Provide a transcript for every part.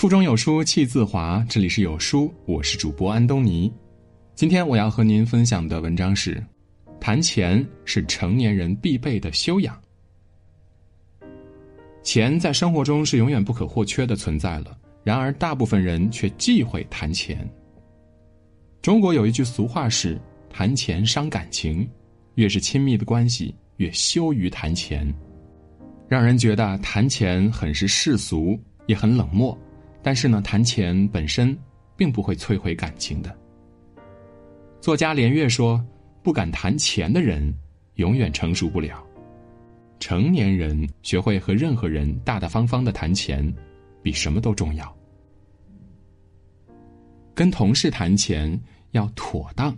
腹中有书气自华，这里是有书，我是主播安东尼。今天我要和您分享的文章是：谈钱是成年人必备的修养。钱在生活中是永远不可或缺的存在了，然而大部分人却忌讳谈钱。中国有一句俗话是：“谈钱伤感情，越是亲密的关系，越羞于谈钱。”让人觉得谈钱很是世俗，也很冷漠。但是呢，谈钱本身并不会摧毁感情的。作家连岳说：“不敢谈钱的人，永远成熟不了。成年人学会和任何人大大方方的谈钱，比什么都重要。跟同事谈钱要妥当。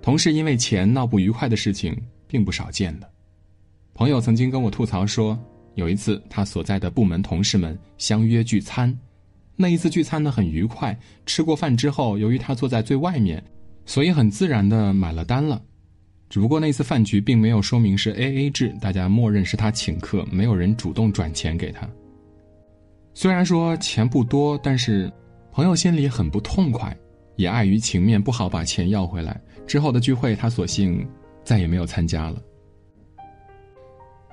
同事因为钱闹不愉快的事情并不少见的。朋友曾经跟我吐槽说。”有一次，他所在的部门同事们相约聚餐，那一次聚餐呢很愉快。吃过饭之后，由于他坐在最外面，所以很自然的买了单了。只不过那次饭局并没有说明是 A A 制，大家默认是他请客，没有人主动转钱给他。虽然说钱不多，但是朋友心里很不痛快，也碍于情面不好把钱要回来。之后的聚会，他索性再也没有参加了。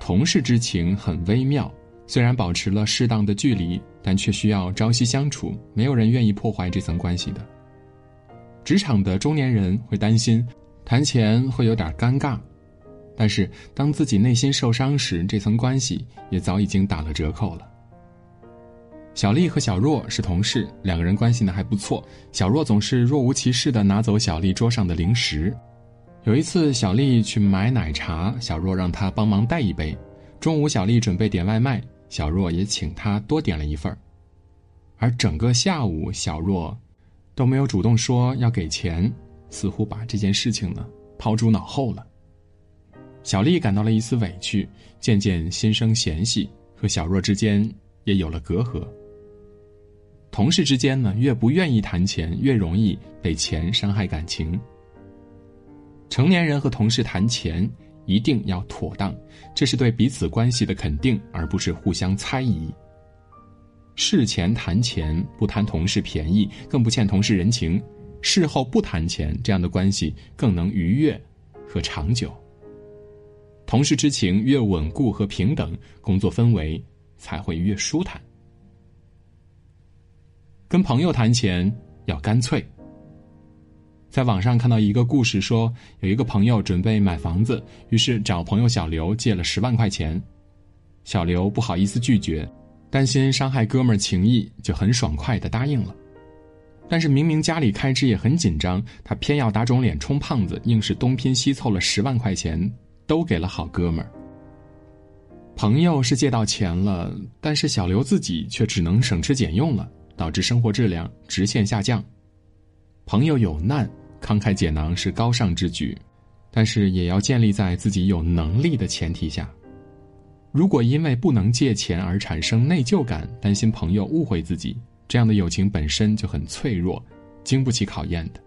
同事之情很微妙，虽然保持了适当的距离，但却需要朝夕相处。没有人愿意破坏这层关系的。职场的中年人会担心谈钱会有点尴尬，但是当自己内心受伤时，这层关系也早已经打了折扣了。小丽和小若是同事，两个人关系呢还不错。小若总是若无其事的拿走小丽桌上的零食。有一次，小丽去买奶茶，小若让她帮忙带一杯。中午，小丽准备点外卖，小若也请她多点了一份而整个下午，小若都没有主动说要给钱，似乎把这件事情呢抛诸脑后了。小丽感到了一丝委屈，渐渐心生嫌隙，和小若之间也有了隔阂。同事之间呢，越不愿意谈钱，越容易被钱伤害感情。成年人和同事谈钱一定要妥当，这是对彼此关系的肯定，而不是互相猜疑。事前谈钱，不贪同事便宜，更不欠同事人情；事后不谈钱，这样的关系更能愉悦和长久。同事之情越稳固和平等，工作氛围才会越舒坦。跟朋友谈钱要干脆。在网上看到一个故事，说有一个朋友准备买房子，于是找朋友小刘借了十万块钱。小刘不好意思拒绝，担心伤害哥们儿情谊，就很爽快的答应了。但是明明家里开支也很紧张，他偏要打肿脸充胖子，硬是东拼西凑了十万块钱，都给了好哥们儿。朋友是借到钱了，但是小刘自己却只能省吃俭用了，导致生活质量直线下降。朋友有难。慷慨解囊是高尚之举，但是也要建立在自己有能力的前提下。如果因为不能借钱而产生内疚感，担心朋友误会自己，这样的友情本身就很脆弱，经不起考验的。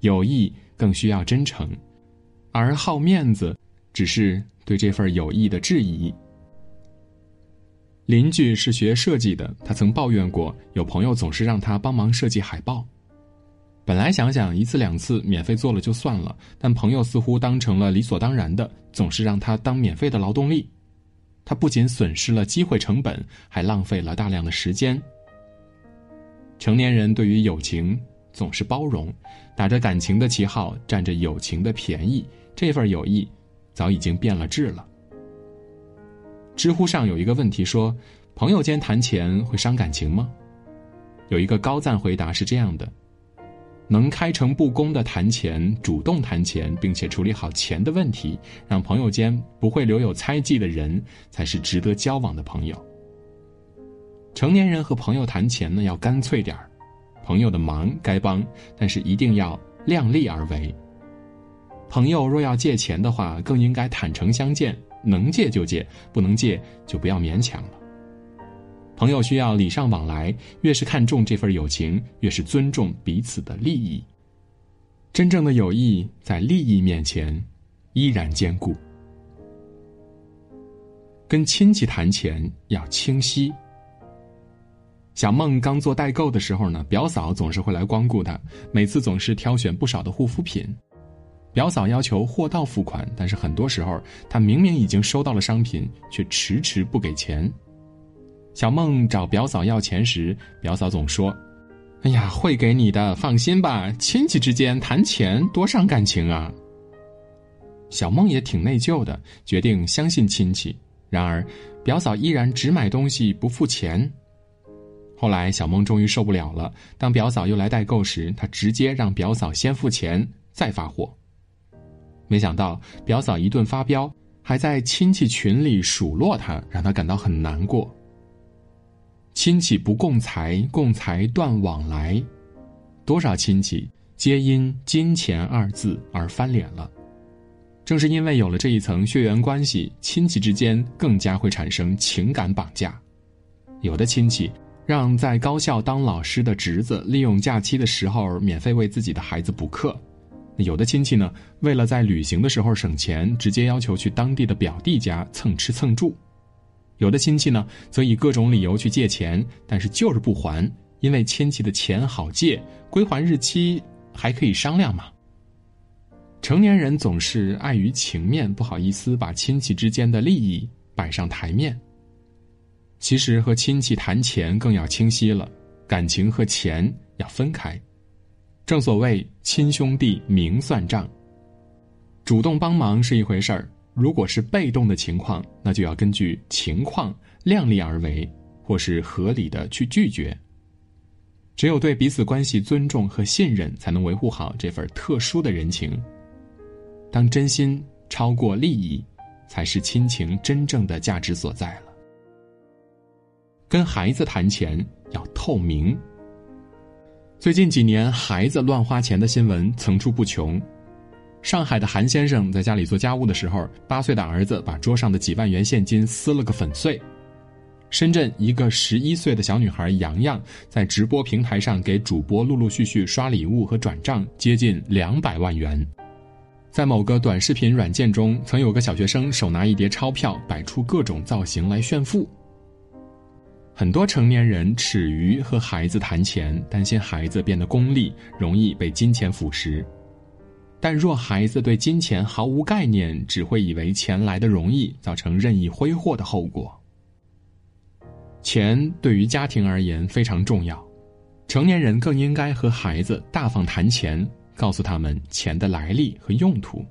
友谊更需要真诚，而好面子只是对这份友谊的质疑。邻居是学设计的，他曾抱怨过有朋友总是让他帮忙设计海报。本来想想一次两次免费做了就算了，但朋友似乎当成了理所当然的，总是让他当免费的劳动力。他不仅损失了机会成本，还浪费了大量的时间。成年人对于友情总是包容，打着感情的旗号占着友情的便宜，这份友谊早已经变了质了。知乎上有一个问题说：“朋友间谈钱会伤感情吗？”有一个高赞回答是这样的。能开诚布公的谈钱，主动谈钱，并且处理好钱的问题，让朋友间不会留有猜忌的人，才是值得交往的朋友。成年人和朋友谈钱呢，要干脆点儿，朋友的忙该帮，但是一定要量力而为。朋友若要借钱的话，更应该坦诚相见，能借就借，不能借就不要勉强了。朋友需要礼尚往来，越是看重这份友情，越是尊重彼此的利益。真正的友谊在利益面前依然坚固。跟亲戚谈钱要清晰。小梦刚做代购的时候呢，表嫂总是会来光顾她，每次总是挑选不少的护肤品。表嫂要求货到付款，但是很多时候她明明已经收到了商品，却迟迟不给钱。小梦找表嫂要钱时，表嫂总说：“哎呀，会给你的，放心吧。亲戚之间谈钱多伤感情啊。”小梦也挺内疚的，决定相信亲戚。然而，表嫂依然只买东西不付钱。后来，小梦终于受不了了。当表嫂又来代购时，她直接让表嫂先付钱，再发货。没想到，表嫂一顿发飙，还在亲戚群里数落她，让她感到很难过。亲戚不共财，共财断往来。多少亲戚皆因金钱二字而翻脸了。正是因为有了这一层血缘关系，亲戚之间更加会产生情感绑架。有的亲戚。让在高校当老师的侄子利用假期的时候免费为自己的孩子补课，有的亲戚呢，为了在旅行的时候省钱，直接要求去当地的表弟家蹭吃蹭住；有的亲戚呢，则以各种理由去借钱，但是就是不还，因为亲戚的钱好借，归还日期还可以商量嘛。成年人总是碍于情面，不好意思把亲戚之间的利益摆上台面。其实和亲戚谈钱更要清晰了，感情和钱要分开。正所谓亲兄弟明算账。主动帮忙是一回事儿，如果是被动的情况，那就要根据情况量力而为，或是合理的去拒绝。只有对彼此关系尊重和信任，才能维护好这份特殊的人情。当真心超过利益，才是亲情真正的价值所在了。跟孩子谈钱要透明。最近几年，孩子乱花钱的新闻层出不穷。上海的韩先生在家里做家务的时候，八岁的儿子把桌上的几万元现金撕了个粉碎。深圳一个十一岁的小女孩洋洋在直播平台上给主播陆陆续续刷礼物和转账，接近两百万元。在某个短视频软件中，曾有个小学生手拿一叠钞票，摆出各种造型来炫富。很多成年人耻于和孩子谈钱，担心孩子变得功利，容易被金钱腐蚀。但若孩子对金钱毫无概念，只会以为钱来的容易，造成任意挥霍的后果。钱对于家庭而言非常重要，成年人更应该和孩子大方谈钱，告诉他们钱的来历和用途。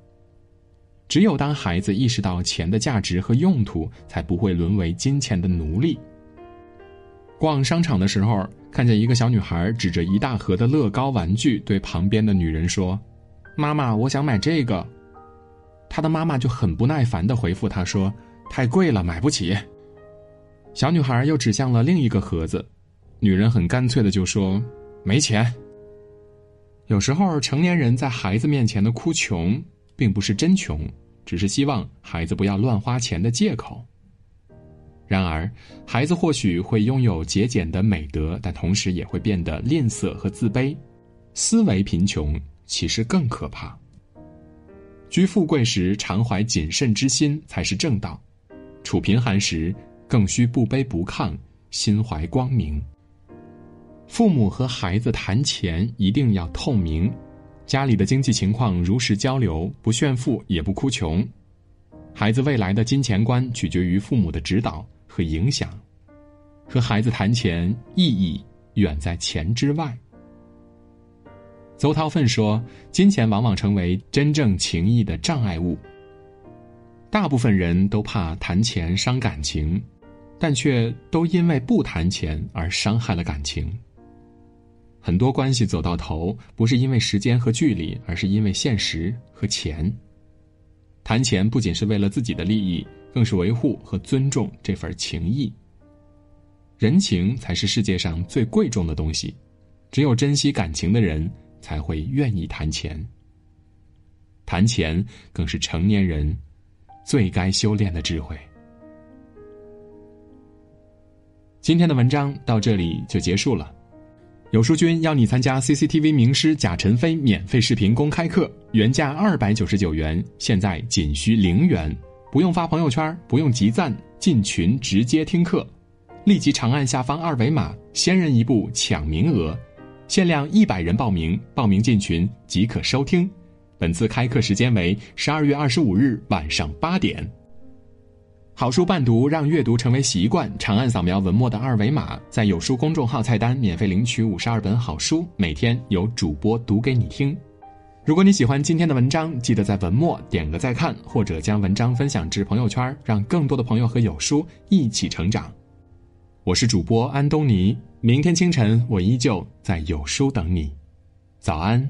只有当孩子意识到钱的价值和用途，才不会沦为金钱的奴隶。逛商场的时候，看见一个小女孩指着一大盒的乐高玩具，对旁边的女人说：“妈妈，我想买这个。”她的妈妈就很不耐烦的回复她说：“太贵了，买不起。”小女孩又指向了另一个盒子，女人很干脆的就说：“没钱。”有时候，成年人在孩子面前的哭穷，并不是真穷，只是希望孩子不要乱花钱的借口。然而，孩子或许会拥有节俭的美德，但同时也会变得吝啬和自卑。思维贫穷其实更可怕。居富贵时常怀谨慎之心才是正道，处贫寒时更需不卑不亢，心怀光明。父母和孩子谈钱一定要透明，家里的经济情况如实交流，不炫富也不哭穷。孩子未来的金钱观取决于父母的指导。和影响，和孩子谈钱意义远在钱之外。邹韬奋说：“金钱往往成为真正情谊的障碍物。大部分人都怕谈钱伤感情，但却都因为不谈钱而伤害了感情。很多关系走到头，不是因为时间和距离，而是因为现实和钱。谈钱不仅是为了自己的利益。”更是维护和尊重这份情谊。人情才是世界上最贵重的东西，只有珍惜感情的人才会愿意谈钱。谈钱更是成年人最该修炼的智慧。今天的文章到这里就结束了。有书君邀你参加 CCTV 名师贾晨飞免费视频公开课，原价二百九十九元，现在仅需零元。不用发朋友圈，不用集赞，进群直接听课。立即长按下方二维码，先人一步抢名额，限量一百人报名，报名进群即可收听。本次开课时间为十二月二十五日晚上八点。好书伴读，让阅读成为习惯。长按扫描文末的二维码，在有书公众号菜单免费领取五十二本好书，每天有主播读给你听。如果你喜欢今天的文章，记得在文末点个再看，或者将文章分享至朋友圈，让更多的朋友和有书一起成长。我是主播安东尼，明天清晨我依旧在有书等你。早安。